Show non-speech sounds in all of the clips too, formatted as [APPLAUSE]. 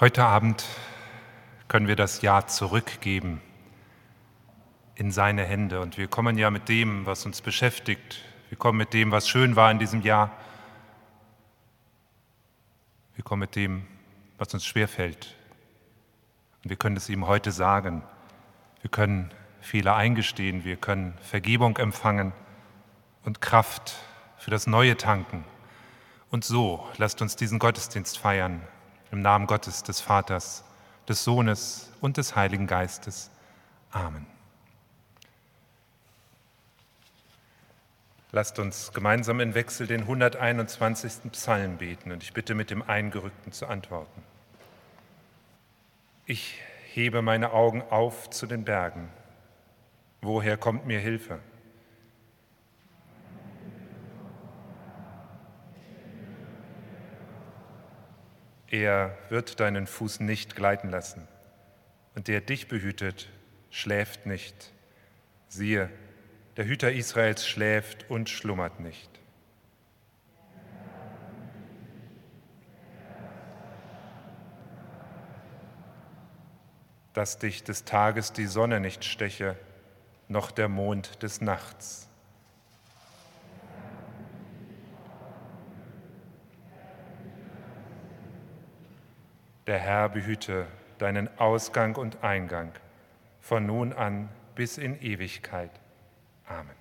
Heute Abend können wir das Jahr zurückgeben in seine Hände. Und wir kommen ja mit dem, was uns beschäftigt. Wir kommen mit dem, was schön war in diesem Jahr. Wir kommen mit dem, was uns schwerfällt. Und wir können es ihm heute sagen. Wir können Fehler eingestehen. Wir können Vergebung empfangen und Kraft für das Neue tanken. Und so lasst uns diesen Gottesdienst feiern im Namen Gottes, des Vaters, des Sohnes und des Heiligen Geistes. Amen. Lasst uns gemeinsam in Wechsel den 121. Psalm beten und ich bitte mit dem Eingerückten zu antworten. Ich hebe meine Augen auf zu den Bergen. Woher kommt mir Hilfe? Er wird deinen Fuß nicht gleiten lassen. Und der dich behütet, schläft nicht. Siehe, der Hüter Israels schläft und schlummert nicht. Dass dich des Tages die Sonne nicht steche, noch der Mond des Nachts. Der Herr behüte deinen Ausgang und Eingang von nun an bis in Ewigkeit. Amen.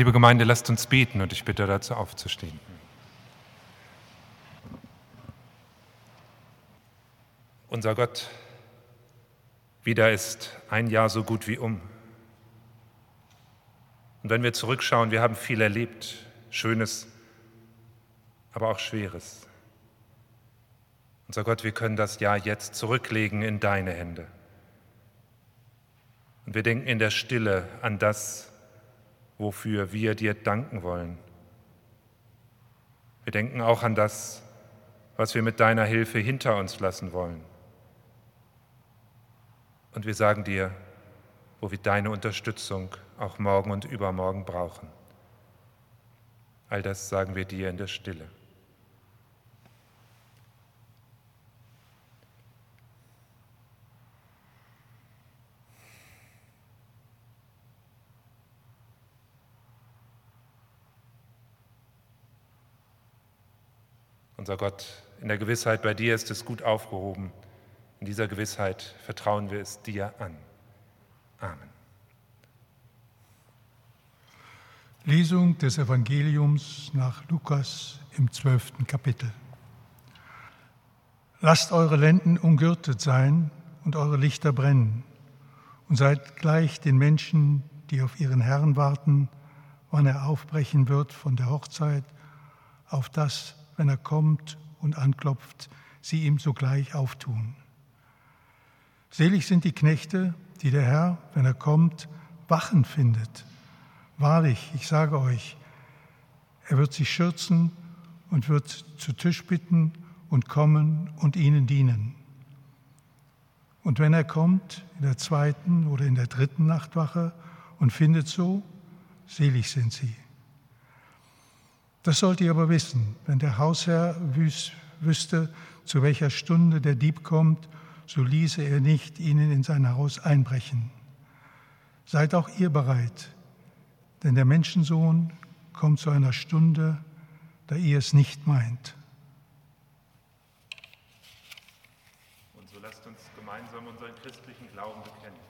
Liebe Gemeinde, lasst uns beten und ich bitte dazu aufzustehen. Unser Gott, wieder ist ein Jahr so gut wie um. Und wenn wir zurückschauen, wir haben viel erlebt, Schönes, aber auch Schweres. Unser Gott, wir können das Jahr jetzt zurücklegen in deine Hände. Und wir denken in der Stille an das, wofür wir dir danken wollen. Wir denken auch an das, was wir mit deiner Hilfe hinter uns lassen wollen. Und wir sagen dir, wo wir deine Unterstützung auch morgen und übermorgen brauchen. All das sagen wir dir in der Stille. Unser Gott, in der Gewissheit, bei dir ist es gut aufgehoben. In dieser Gewissheit vertrauen wir es dir an. Amen. Lesung des Evangeliums nach Lukas im zwölften Kapitel. Lasst eure Lenden umgürtet sein und eure Lichter brennen und seid gleich den Menschen, die auf ihren Herrn warten, wann er aufbrechen wird von der Hochzeit, auf das, wenn er kommt und anklopft, sie ihm sogleich auftun. Selig sind die Knechte, die der Herr, wenn er kommt, wachen findet. Wahrlich, ich sage euch, er wird sie schürzen und wird zu Tisch bitten und kommen und ihnen dienen. Und wenn er kommt in der zweiten oder in der dritten Nachtwache und findet so, selig sind sie. Das sollt ihr aber wissen, wenn der Hausherr wüsste, zu welcher Stunde der Dieb kommt so ließe er nicht ihnen in sein Haus einbrechen. Seid auch ihr bereit, denn der Menschensohn kommt zu einer Stunde, da ihr es nicht meint. Und so lasst uns gemeinsam unseren christlichen Glauben bekennen.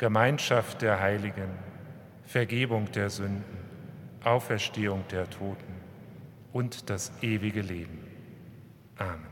Gemeinschaft der Heiligen, Vergebung der Sünden, Auferstehung der Toten und das ewige Leben. Amen.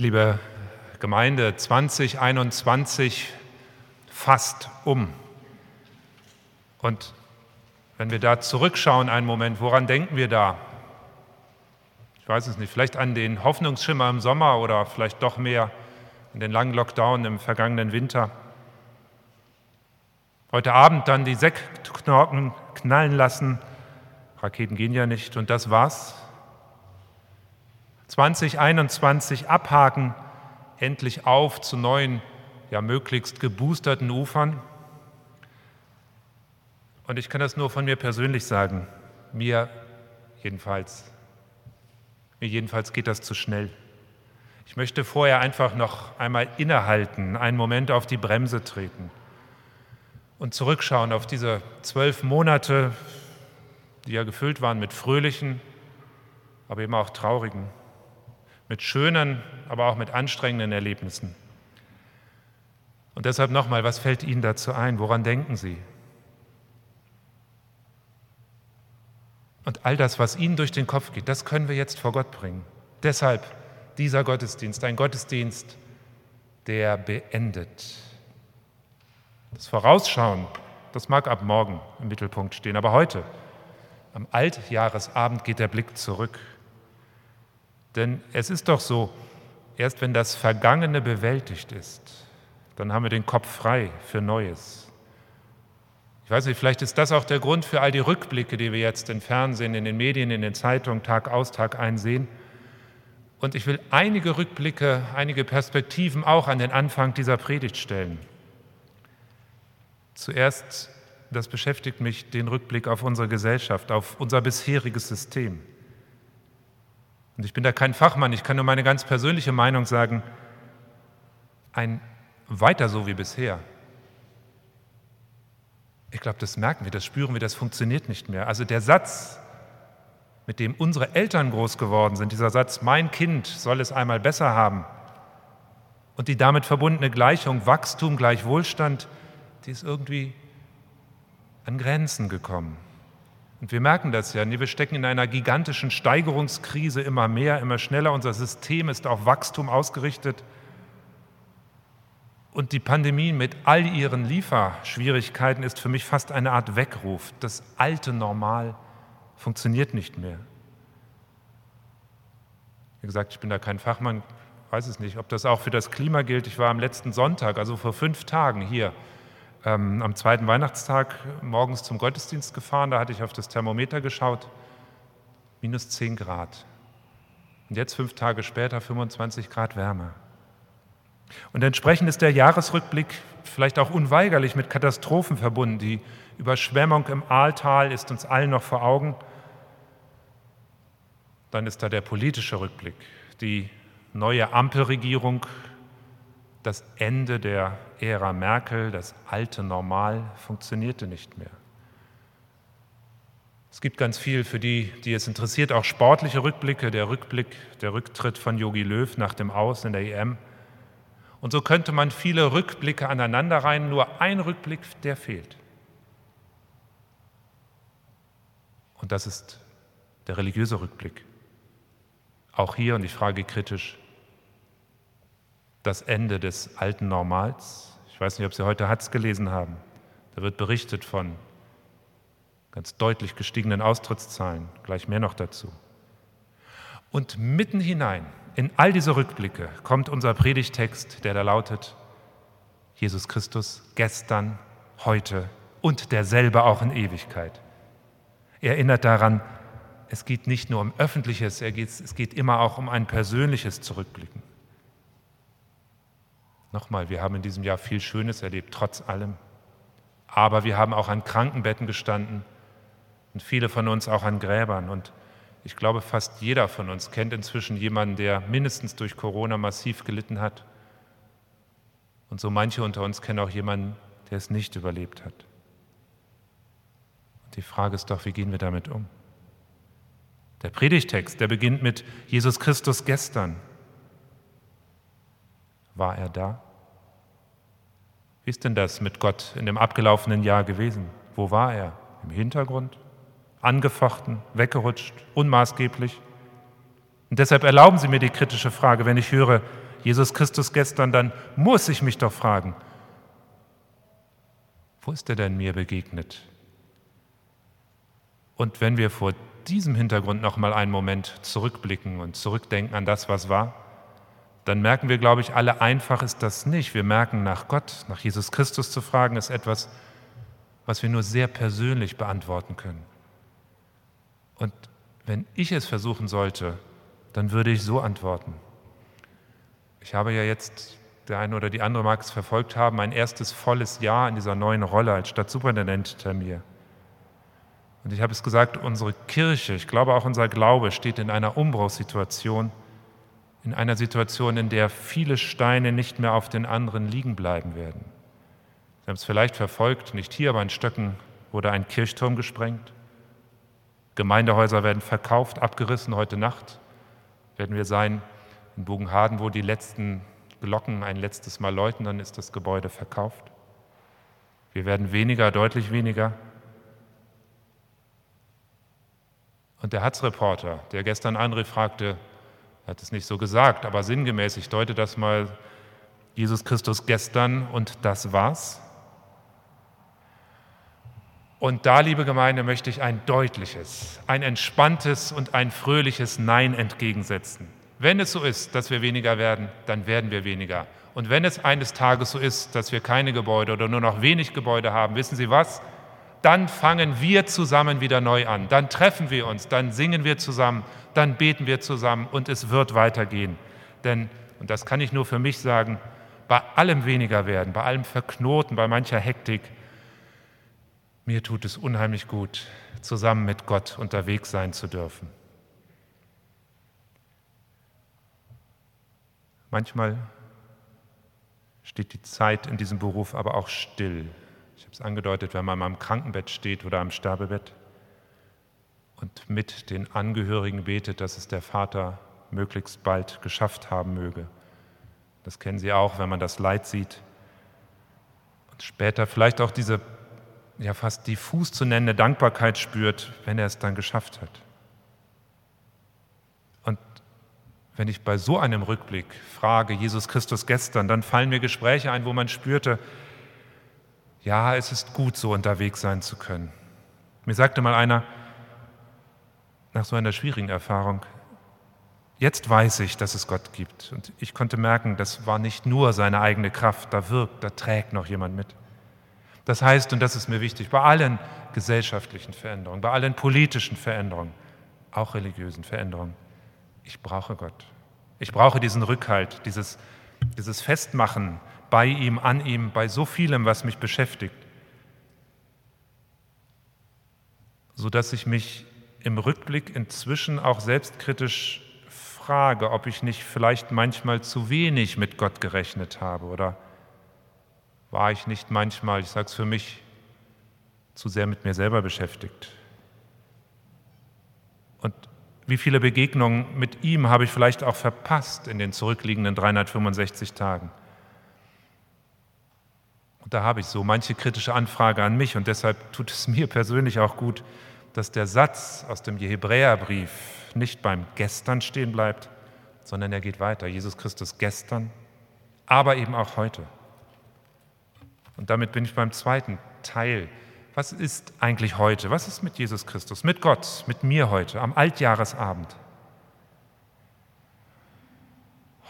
Liebe Gemeinde, 2021 fast um. Und wenn wir da zurückschauen einen Moment, woran denken wir da? Ich weiß es nicht, vielleicht an den Hoffnungsschimmer im Sommer oder vielleicht doch mehr an den langen Lockdown im vergangenen Winter. Heute Abend dann die Sektknorken knallen lassen. Raketen gehen ja nicht und das war's. 2021 abhaken, endlich auf zu neuen, ja möglichst geboosterten Ufern. Und ich kann das nur von mir persönlich sagen, mir jedenfalls, mir jedenfalls geht das zu schnell. Ich möchte vorher einfach noch einmal innehalten, einen Moment auf die Bremse treten und zurückschauen auf diese zwölf Monate, die ja gefüllt waren mit fröhlichen, aber eben auch traurigen mit schönen, aber auch mit anstrengenden Erlebnissen. Und deshalb nochmal, was fällt Ihnen dazu ein? Woran denken Sie? Und all das, was Ihnen durch den Kopf geht, das können wir jetzt vor Gott bringen. Deshalb dieser Gottesdienst, ein Gottesdienst, der beendet. Das Vorausschauen, das mag ab morgen im Mittelpunkt stehen, aber heute, am Altjahresabend, geht der Blick zurück. Denn es ist doch so, erst wenn das Vergangene bewältigt ist, dann haben wir den Kopf frei für Neues. Ich weiß nicht, vielleicht ist das auch der Grund für all die Rückblicke, die wir jetzt im Fernsehen, in den Medien, in den Zeitungen Tag aus, Tag ein sehen. Und ich will einige Rückblicke, einige Perspektiven auch an den Anfang dieser Predigt stellen. Zuerst, das beschäftigt mich, den Rückblick auf unsere Gesellschaft, auf unser bisheriges System. Und ich bin da kein Fachmann, ich kann nur meine ganz persönliche Meinung sagen, ein weiter so wie bisher. Ich glaube, das merken wir, das spüren wir, das funktioniert nicht mehr. Also der Satz, mit dem unsere Eltern groß geworden sind, dieser Satz, mein Kind soll es einmal besser haben, und die damit verbundene Gleichung Wachstum gleich Wohlstand, die ist irgendwie an Grenzen gekommen. Und wir merken das ja, wir stecken in einer gigantischen Steigerungskrise immer mehr, immer schneller. Unser System ist auf Wachstum ausgerichtet. Und die Pandemie mit all ihren Lieferschwierigkeiten ist für mich fast eine Art Weckruf. Das alte Normal funktioniert nicht mehr. Wie gesagt, ich bin da kein Fachmann, weiß es nicht, ob das auch für das Klima gilt. Ich war am letzten Sonntag, also vor fünf Tagen hier ähm, am zweiten Weihnachtstag morgens zum Gottesdienst gefahren. Da hatte ich auf das Thermometer geschaut. Minus 10 Grad. Und jetzt fünf Tage später 25 Grad Wärme. Und entsprechend ist der Jahresrückblick vielleicht auch unweigerlich mit Katastrophen verbunden. Die Überschwemmung im Aaltal ist uns allen noch vor Augen. Dann ist da der politische Rückblick, die neue Ampelregierung das Ende der Ära Merkel, das alte Normal, funktionierte nicht mehr. Es gibt ganz viel für die, die es interessiert, auch sportliche Rückblicke, der Rückblick, der Rücktritt von Jogi Löw nach dem Aus in der EM. Und so könnte man viele Rückblicke aneinander rein, nur ein Rückblick, der fehlt. Und das ist der religiöse Rückblick. Auch hier, und ich frage kritisch, das Ende des alten Normals. Ich weiß nicht, ob Sie heute Hatz gelesen haben. Da wird berichtet von ganz deutlich gestiegenen Austrittszahlen, gleich mehr noch dazu. Und mitten hinein in all diese Rückblicke kommt unser Predigtext, der da lautet, Jesus Christus gestern, heute und derselbe auch in Ewigkeit. Er erinnert daran, es geht nicht nur um öffentliches, es geht immer auch um ein persönliches Zurückblicken. Nochmal, wir haben in diesem Jahr viel Schönes erlebt, trotz allem. Aber wir haben auch an Krankenbetten gestanden und viele von uns auch an Gräbern. Und ich glaube, fast jeder von uns kennt inzwischen jemanden, der mindestens durch Corona massiv gelitten hat. Und so manche unter uns kennen auch jemanden, der es nicht überlebt hat. Und die Frage ist doch, wie gehen wir damit um? Der Predigtext, der beginnt mit Jesus Christus gestern. War er da? Wie ist denn das mit Gott in dem abgelaufenen Jahr gewesen? Wo war er? Im Hintergrund? Angefochten, weggerutscht, unmaßgeblich? Und deshalb erlauben Sie mir die kritische Frage, wenn ich höre, Jesus Christus gestern, dann muss ich mich doch fragen, wo ist er denn mir begegnet? Und wenn wir vor diesem Hintergrund noch mal einen Moment zurückblicken und zurückdenken an das, was war, dann merken wir, glaube ich, alle einfach ist das nicht. Wir merken, nach Gott, nach Jesus Christus zu fragen, ist etwas, was wir nur sehr persönlich beantworten können. Und wenn ich es versuchen sollte, dann würde ich so antworten. Ich habe ja jetzt, der eine oder die andere mag es verfolgt haben, mein erstes volles Jahr in dieser neuen Rolle als Stadtsuperintendent hinter mir. Und ich habe es gesagt, unsere Kirche, ich glaube auch unser Glaube steht in einer Umbruchssituation, in einer Situation, in der viele Steine nicht mehr auf den anderen liegen bleiben werden. Sie haben es vielleicht verfolgt, nicht hier, aber in Stöcken wurde ein Kirchturm gesprengt. Gemeindehäuser werden verkauft, abgerissen. Heute Nacht werden wir sein in Bogenhaden, wo die letzten Glocken ein letztes Mal läuten, dann ist das Gebäude verkauft. Wir werden weniger, deutlich weniger. Und der Hatz-Reporter, der gestern André fragte, hat es nicht so gesagt, aber sinngemäß, ich deute das mal, Jesus Christus gestern und das war's. Und da, liebe Gemeinde, möchte ich ein deutliches, ein entspanntes und ein fröhliches Nein entgegensetzen. Wenn es so ist, dass wir weniger werden, dann werden wir weniger. Und wenn es eines Tages so ist, dass wir keine Gebäude oder nur noch wenig Gebäude haben, wissen Sie was? Dann fangen wir zusammen wieder neu an. Dann treffen wir uns, dann singen wir zusammen, dann beten wir zusammen und es wird weitergehen. Denn, und das kann ich nur für mich sagen, bei allem weniger werden, bei allem Verknoten, bei mancher Hektik, mir tut es unheimlich gut, zusammen mit Gott unterwegs sein zu dürfen. Manchmal steht die Zeit in diesem Beruf aber auch still. Habe es angedeutet, wenn man mal im Krankenbett steht oder am Sterbebett und mit den Angehörigen betet, dass es der Vater möglichst bald geschafft haben möge. Das kennen Sie auch, wenn man das Leid sieht. Und später vielleicht auch diese ja fast diffus zu nennende Dankbarkeit spürt, wenn er es dann geschafft hat. Und wenn ich bei so einem Rückblick frage, Jesus Christus gestern, dann fallen mir Gespräche ein, wo man spürte, ja, es ist gut, so unterwegs sein zu können. Mir sagte mal einer nach so einer schwierigen Erfahrung, jetzt weiß ich, dass es Gott gibt. Und ich konnte merken, das war nicht nur seine eigene Kraft, da wirkt, da trägt noch jemand mit. Das heißt, und das ist mir wichtig, bei allen gesellschaftlichen Veränderungen, bei allen politischen Veränderungen, auch religiösen Veränderungen, ich brauche Gott. Ich brauche diesen Rückhalt, dieses, dieses Festmachen bei ihm, an ihm, bei so vielem, was mich beschäftigt, sodass ich mich im Rückblick inzwischen auch selbstkritisch frage, ob ich nicht vielleicht manchmal zu wenig mit Gott gerechnet habe oder war ich nicht manchmal, ich sage es für mich, zu sehr mit mir selber beschäftigt. Und wie viele Begegnungen mit ihm habe ich vielleicht auch verpasst in den zurückliegenden 365 Tagen? Und da habe ich so manche kritische Anfrage an mich und deshalb tut es mir persönlich auch gut, dass der Satz aus dem Hebräerbrief nicht beim Gestern stehen bleibt, sondern er geht weiter. Jesus Christus gestern, aber eben auch heute. Und damit bin ich beim zweiten Teil. Was ist eigentlich heute? Was ist mit Jesus Christus, mit Gott, mit mir heute, am Altjahresabend?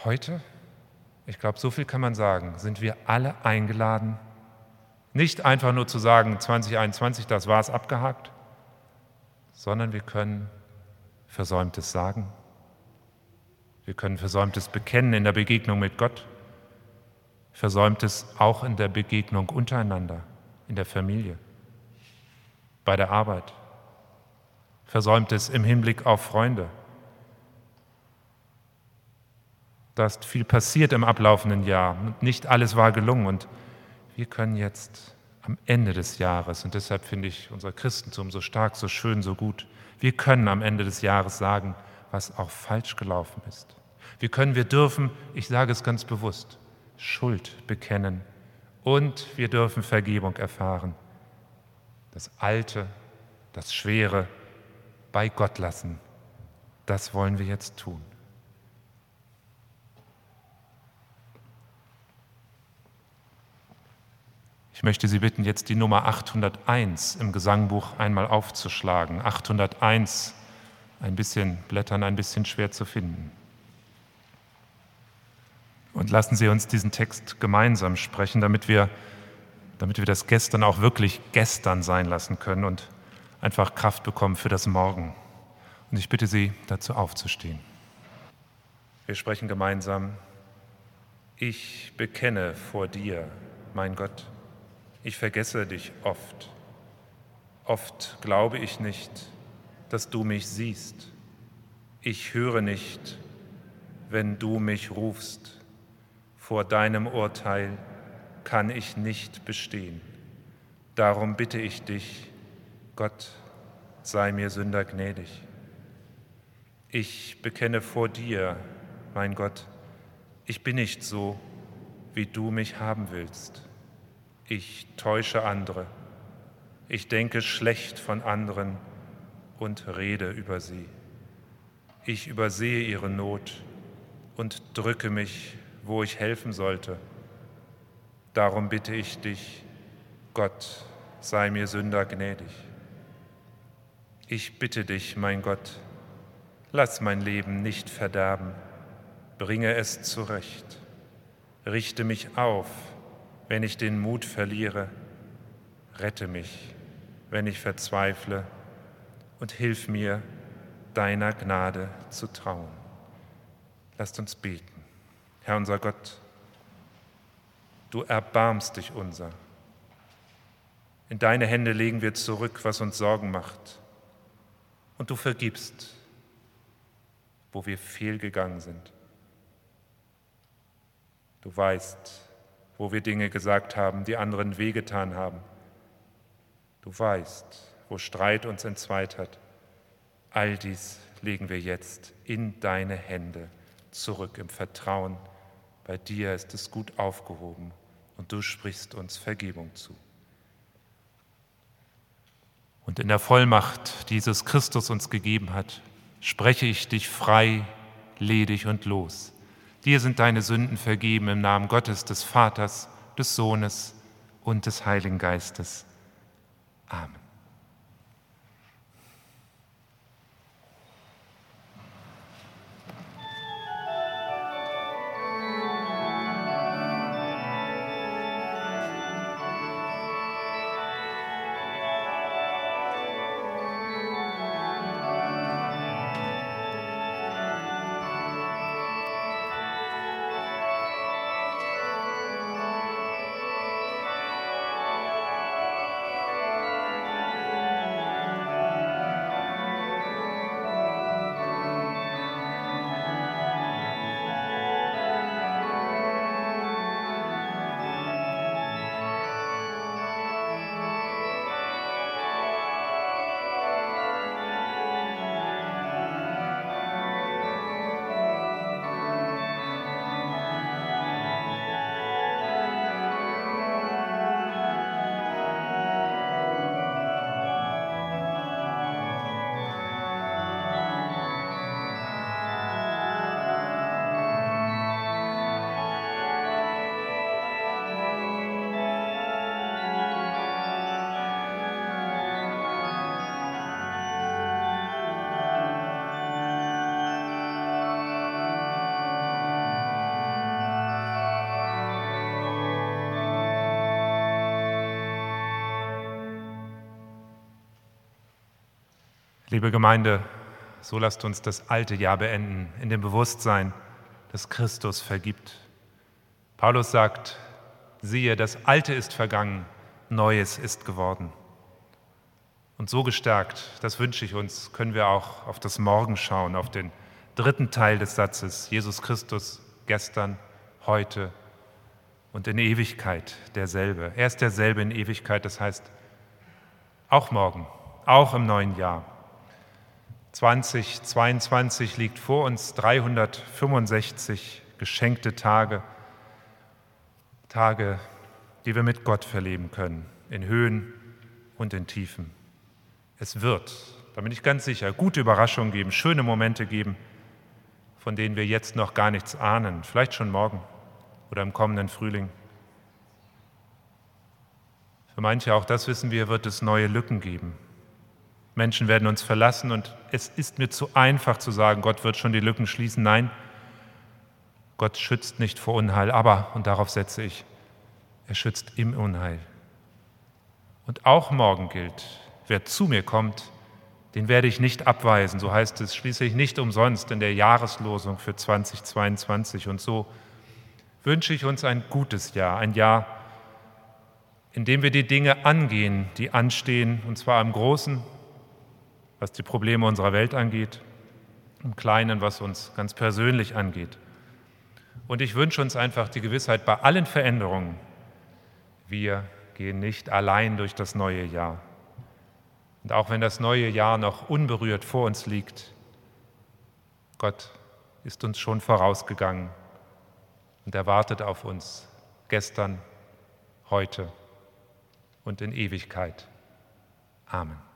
Heute, ich glaube, so viel kann man sagen, sind wir alle eingeladen, nicht einfach nur zu sagen, 2021, das war es abgehakt, sondern wir können Versäumtes sagen. Wir können Versäumtes bekennen in der Begegnung mit Gott, Versäumtes auch in der Begegnung untereinander, in der Familie, bei der Arbeit, Versäumtes im Hinblick auf Freunde. Da ist viel passiert im ablaufenden Jahr und nicht alles war gelungen. Und wir können jetzt am Ende des Jahres, und deshalb finde ich unser Christentum so stark, so schön, so gut, wir können am Ende des Jahres sagen, was auch falsch gelaufen ist. Wir können, wir dürfen, ich sage es ganz bewusst, Schuld bekennen und wir dürfen Vergebung erfahren. Das Alte, das Schwere bei Gott lassen, das wollen wir jetzt tun. Ich möchte Sie bitten, jetzt die Nummer 801 im Gesangbuch einmal aufzuschlagen. 801, ein bisschen blättern, ein bisschen schwer zu finden. Und lassen Sie uns diesen Text gemeinsam sprechen, damit wir, damit wir das gestern auch wirklich gestern sein lassen können und einfach Kraft bekommen für das Morgen. Und ich bitte Sie, dazu aufzustehen. Wir sprechen gemeinsam. Ich bekenne vor dir, mein Gott, ich vergesse dich oft. Oft glaube ich nicht, dass du mich siehst. Ich höre nicht, wenn du mich rufst. Vor deinem Urteil kann ich nicht bestehen. Darum bitte ich dich, Gott, sei mir Sünder gnädig. Ich bekenne vor dir, mein Gott, ich bin nicht so, wie du mich haben willst. Ich täusche andere, ich denke schlecht von anderen und rede über sie. Ich übersehe ihre Not und drücke mich, wo ich helfen sollte. Darum bitte ich dich, Gott, sei mir Sünder gnädig. Ich bitte dich, mein Gott, lass mein Leben nicht verderben, bringe es zurecht, richte mich auf, wenn ich den Mut verliere, rette mich, wenn ich verzweifle und hilf mir, deiner Gnade zu trauen. Lasst uns beten. Herr unser Gott, du erbarmst dich unser. In deine Hände legen wir zurück, was uns Sorgen macht. Und du vergibst, wo wir fehlgegangen sind. Du weißt, wo wir Dinge gesagt haben, die anderen wehgetan haben. Du weißt, wo Streit uns entzweit hat. All dies legen wir jetzt in deine Hände zurück im Vertrauen. Bei dir ist es gut aufgehoben und du sprichst uns Vergebung zu. Und in der Vollmacht, die Jesus Christus uns gegeben hat, spreche ich dich frei, ledig und los. Dir sind deine Sünden vergeben im Namen Gottes, des Vaters, des Sohnes und des Heiligen Geistes. Amen. Liebe Gemeinde, so lasst uns das alte Jahr beenden in dem Bewusstsein, dass Christus vergibt. Paulus sagt, siehe, das Alte ist vergangen, Neues ist geworden. Und so gestärkt, das wünsche ich uns, können wir auch auf das Morgen schauen, auf den dritten Teil des Satzes, Jesus Christus gestern, heute und in Ewigkeit derselbe. Er ist derselbe in Ewigkeit, das heißt auch morgen, auch im neuen Jahr. 2022 liegt vor uns 365 geschenkte Tage, Tage, die wir mit Gott verleben können, in Höhen und in Tiefen. Es wird, da bin ich ganz sicher, gute Überraschungen geben, schöne Momente geben, von denen wir jetzt noch gar nichts ahnen, vielleicht schon morgen oder im kommenden Frühling. Für manche, auch das wissen wir, wird es neue Lücken geben. Menschen werden uns verlassen und es ist mir zu einfach zu sagen, Gott wird schon die Lücken schließen. Nein, Gott schützt nicht vor Unheil, aber, und darauf setze ich, er schützt im Unheil. Und auch morgen gilt, wer zu mir kommt, den werde ich nicht abweisen, so heißt es schließlich nicht umsonst in der Jahreslosung für 2022. Und so wünsche ich uns ein gutes Jahr, ein Jahr, in dem wir die Dinge angehen, die anstehen, und zwar im Großen, was die Probleme unserer Welt angeht, im Kleinen, was uns ganz persönlich angeht. Und ich wünsche uns einfach die Gewissheit bei allen Veränderungen, wir gehen nicht allein durch das neue Jahr. Und auch wenn das neue Jahr noch unberührt vor uns liegt, Gott ist uns schon vorausgegangen und er wartet auf uns gestern, heute und in Ewigkeit. Amen.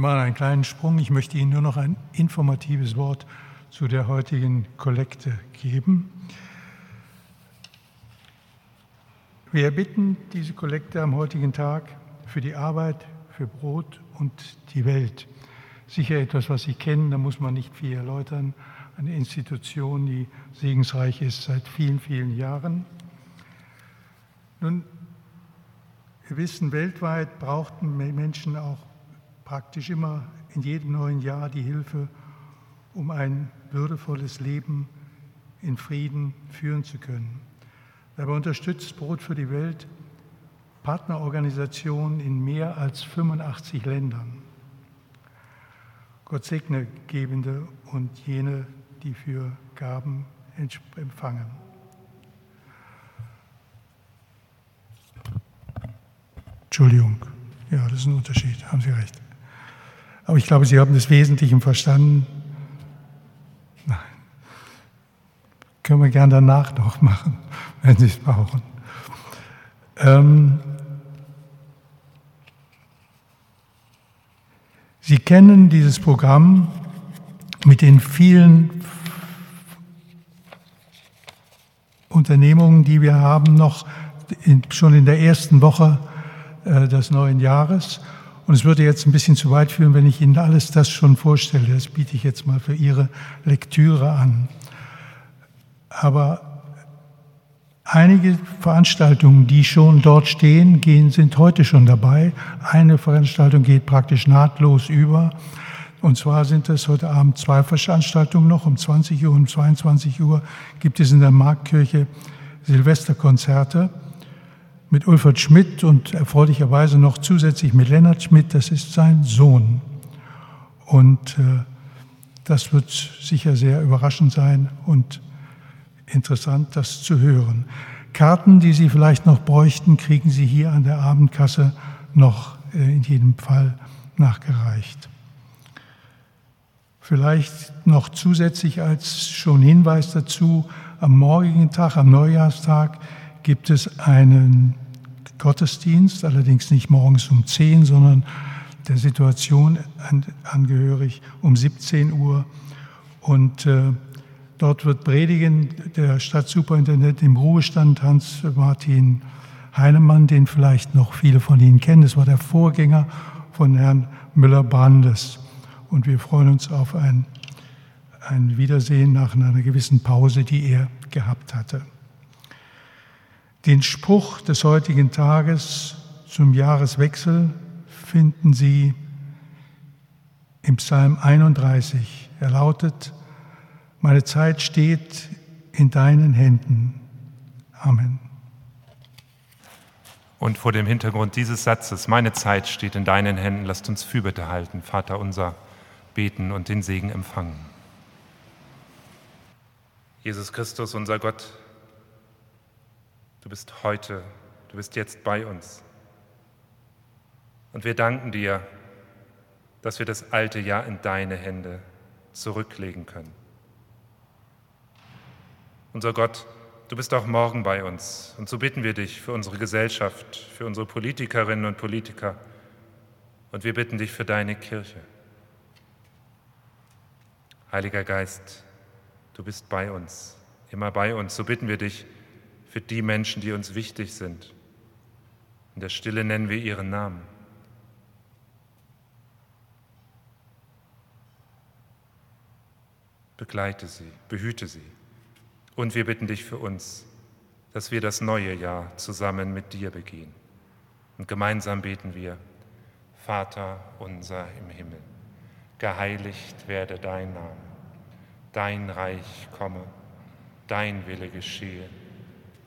Wir machen einen kleinen Sprung. Ich möchte Ihnen nur noch ein informatives Wort zu der heutigen Kollekte geben. Wir erbitten diese Kollekte am heutigen Tag für die Arbeit, für Brot und die Welt. Sicher etwas, was Sie kennen, da muss man nicht viel erläutern. Eine Institution, die segensreich ist seit vielen, vielen Jahren. Nun Wir wissen, weltweit brauchten Menschen auch praktisch immer in jedem neuen Jahr die Hilfe, um ein würdevolles Leben in Frieden führen zu können. Dabei unterstützt Brot für die Welt Partnerorganisationen in mehr als 85 Ländern. Gott segne Gebende und jene, die für Gaben empfangen. Entschuldigung, ja, das ist ein Unterschied, haben Sie recht. Aber ich glaube, Sie haben das Wesentliche verstanden. Nein. Können wir gern danach noch machen, [LAUGHS] wenn Sie es brauchen. Ähm, Sie kennen dieses Programm mit den vielen Unternehmungen, die wir haben, noch in, schon in der ersten Woche äh, des neuen Jahres. Und es würde jetzt ein bisschen zu weit führen, wenn ich Ihnen alles das schon vorstelle. Das biete ich jetzt mal für Ihre Lektüre an. Aber Einige Veranstaltungen, die schon dort stehen, gehen, sind heute schon dabei. Eine Veranstaltung geht praktisch nahtlos über. Und zwar sind es heute Abend zwei Veranstaltungen noch. Um 20 Uhr und um 22 Uhr gibt es in der Marktkirche Silvesterkonzerte mit Ulfert Schmidt und erfreulicherweise noch zusätzlich mit Lennart Schmidt. Das ist sein Sohn. Und äh, das wird sicher sehr überraschend sein und interessant, das zu hören. Karten, die Sie vielleicht noch bräuchten, kriegen Sie hier an der Abendkasse noch äh, in jedem Fall nachgereicht. Vielleicht noch zusätzlich als schon Hinweis dazu, am morgigen Tag, am Neujahrstag, gibt es einen Gottesdienst, allerdings nicht morgens um 10, sondern der Situation angehörig um 17 Uhr. Und äh, Dort wird predigen der Stadtsuperintendent im Ruhestand Hans-Martin Heinemann, den vielleicht noch viele von Ihnen kennen. Das war der Vorgänger von Herrn Müller-Brandes. Und wir freuen uns auf ein, ein Wiedersehen nach einer gewissen Pause, die er gehabt hatte. Den Spruch des heutigen Tages zum Jahreswechsel finden Sie im Psalm 31. Er lautet, meine Zeit steht in deinen Händen. Amen. Und vor dem Hintergrund dieses Satzes, meine Zeit steht in deinen Händen, lasst uns Fürbitte halten, Vater unser, beten und den Segen empfangen. Jesus Christus, unser Gott, bist heute, du bist jetzt bei uns. Und wir danken dir, dass wir das alte Jahr in deine Hände zurücklegen können. Unser Gott, du bist auch morgen bei uns. Und so bitten wir dich für unsere Gesellschaft, für unsere Politikerinnen und Politiker. Und wir bitten dich für deine Kirche. Heiliger Geist, du bist bei uns, immer bei uns. So bitten wir dich für die Menschen, die uns wichtig sind. In der Stille nennen wir ihren Namen. Begleite sie, behüte sie. Und wir bitten dich für uns, dass wir das neue Jahr zusammen mit dir begehen. Und gemeinsam beten wir, Vater unser im Himmel, geheiligt werde dein Name, dein Reich komme, dein Wille geschehe,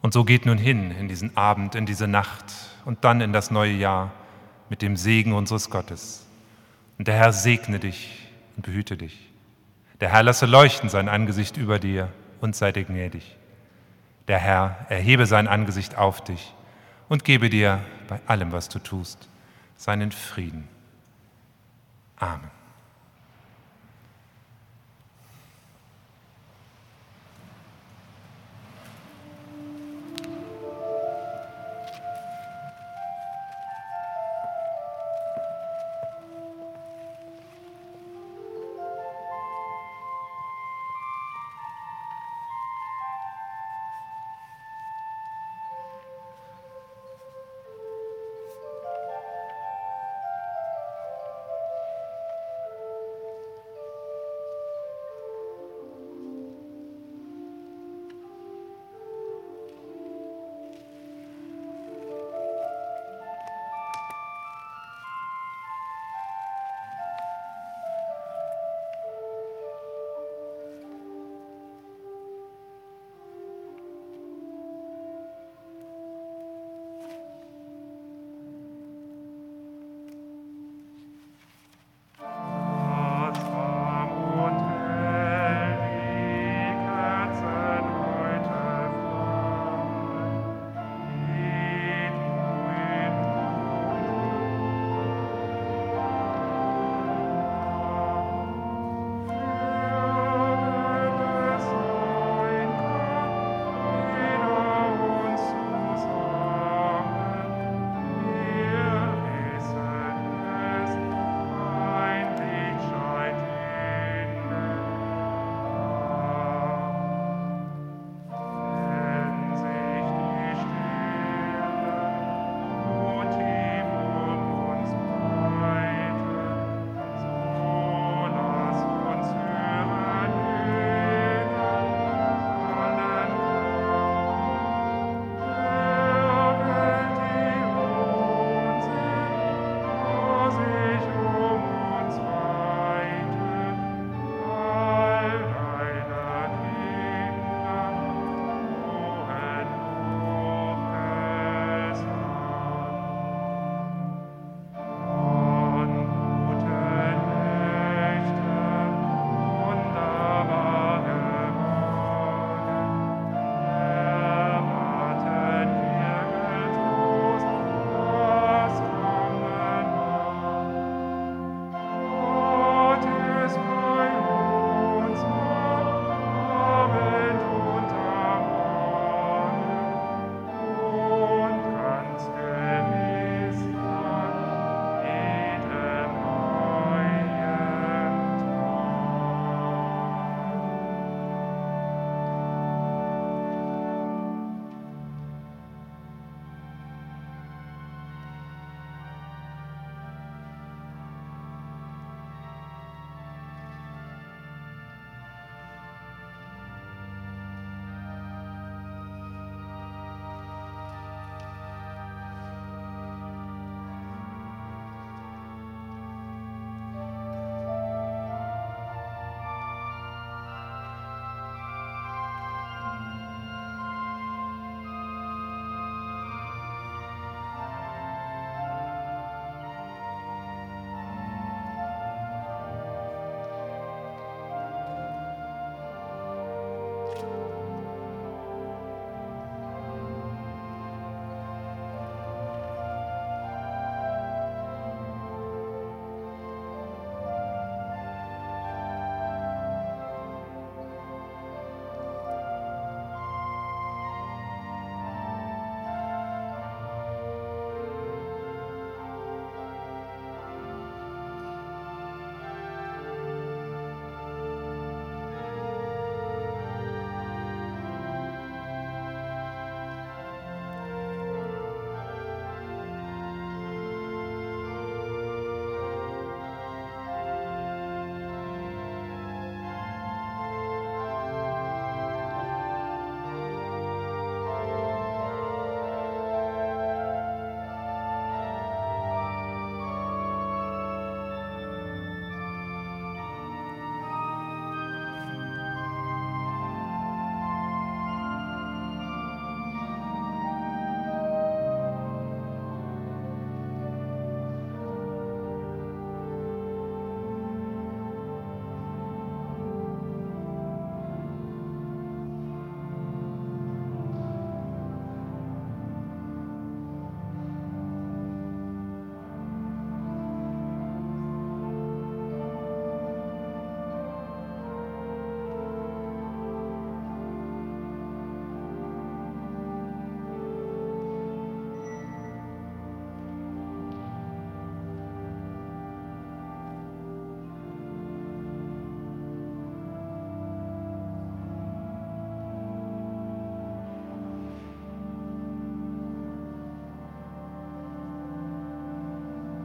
Und so geht nun hin in diesen Abend, in diese Nacht und dann in das neue Jahr mit dem Segen unseres Gottes. Und der Herr segne dich und behüte dich. Der Herr lasse leuchten sein Angesicht über dir und sei dir gnädig. Der Herr erhebe sein Angesicht auf dich und gebe dir bei allem, was du tust, seinen Frieden. Amen.